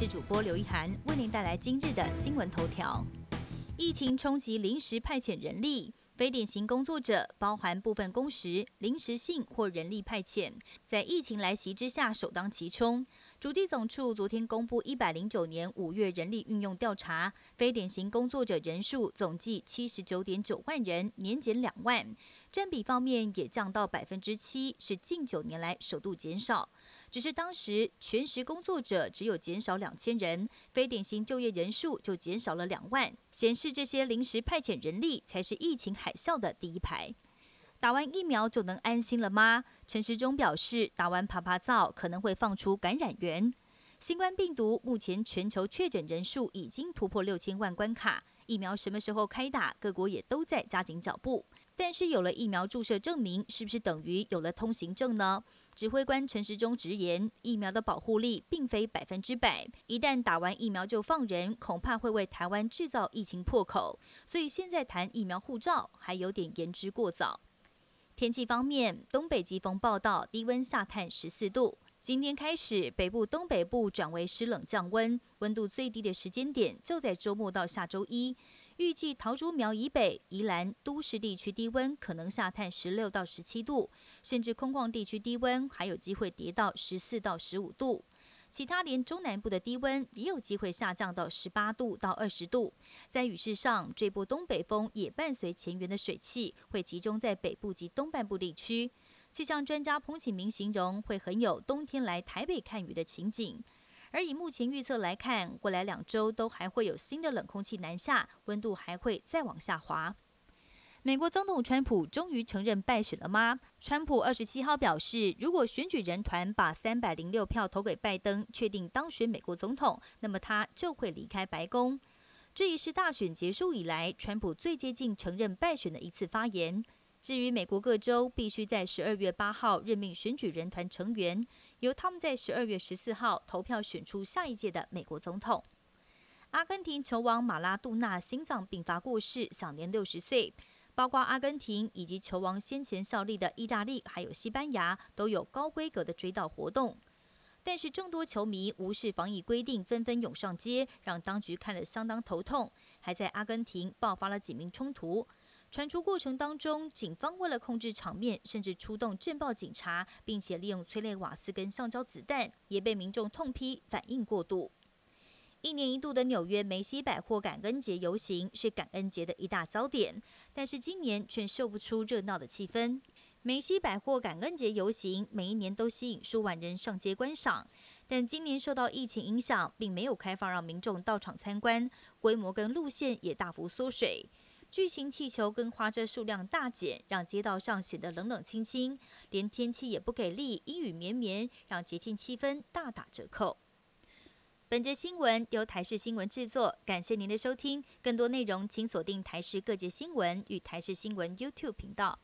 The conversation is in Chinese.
是主播刘一涵，为您带来今日的新闻头条。疫情冲击临时派遣人力，非典型工作者包含部分工时、临时性或人力派遣，在疫情来袭之下首当其冲。主计总处昨天公布一百零九年五月人力运用调查，非典型工作者人数总计七十九点九万人，年减两万，占比方面也降到百分之七，是近九年来首度减少。只是当时全时工作者只有减少两千人，非典型就业人数就减少了两万，显示这些临时派遣人力才是疫情海啸的第一排。打完疫苗就能安心了吗？陈时中表示，打完爬爬灶可能会放出感染源。新冠病毒目前全球确诊人数已经突破六千万关卡，疫苗什么时候开打？各国也都在加紧脚步。但是有了疫苗注射证明，是不是等于有了通行证呢？指挥官陈时中直言，疫苗的保护力并非百分之百，一旦打完疫苗就放人，恐怕会为台湾制造疫情破口。所以现在谈疫苗护照还有点言之过早。天气方面，东北季风报道，低温下探十四度。今天开始，北部、东北部转为湿冷降温，温度最低的时间点就在周末到下周一。预计桃竹苗以北、宜兰都市地区低温可能下探十六到十七度，甚至空旷地区低温还有机会跌到十四到十五度。其他连中南部的低温也有机会下降到十八度到二十度。在雨势上，这波东北风也伴随前缘的水汽，会集中在北部及东半部地区。气象专家彭启明形容，会很有冬天来台北看雨的情景。而以目前预测来看，未来两周都还会有新的冷空气南下，温度还会再往下滑。美国总统川普终于承认败选了吗？川普二十七号表示，如果选举人团把三百零六票投给拜登，确定当选美国总统，那么他就会离开白宫。这也是大选结束以来川普最接近承认败选的一次发言。至于美国各州必须在十二月八号任命选举人团成员，由他们在十二月十四号投票选出下一届的美国总统。阿根廷球王马拉杜纳心脏病发过世，享年六十岁。包括阿根廷以及球王先前效力的意大利，还有西班牙，都有高规格的追悼活动。但是众多球迷无视防疫规定，纷纷涌上街，让当局看了相当头痛。还在阿根廷爆发了几名冲突，传出过程当中，警方为了控制场面，甚至出动震爆警察，并且利用催泪瓦斯跟橡胶子弹，也被民众痛批反应过度。一年一度的纽约梅西百货感恩节游行是感恩节的一大焦点，但是今年却秀不出热闹的气氛。梅西百货感恩节游行每一年都吸引数万人上街观赏，但今年受到疫情影响，并没有开放让民众到场参观，规模跟路线也大幅缩水。巨型气球跟花车数量大减，让街道上显得冷冷清清，连天气也不给力，阴雨绵绵，让节庆气氛大打折扣。本节新闻由台视新闻制作，感谢您的收听。更多内容请锁定台视各界新闻与台视新闻 YouTube 频道。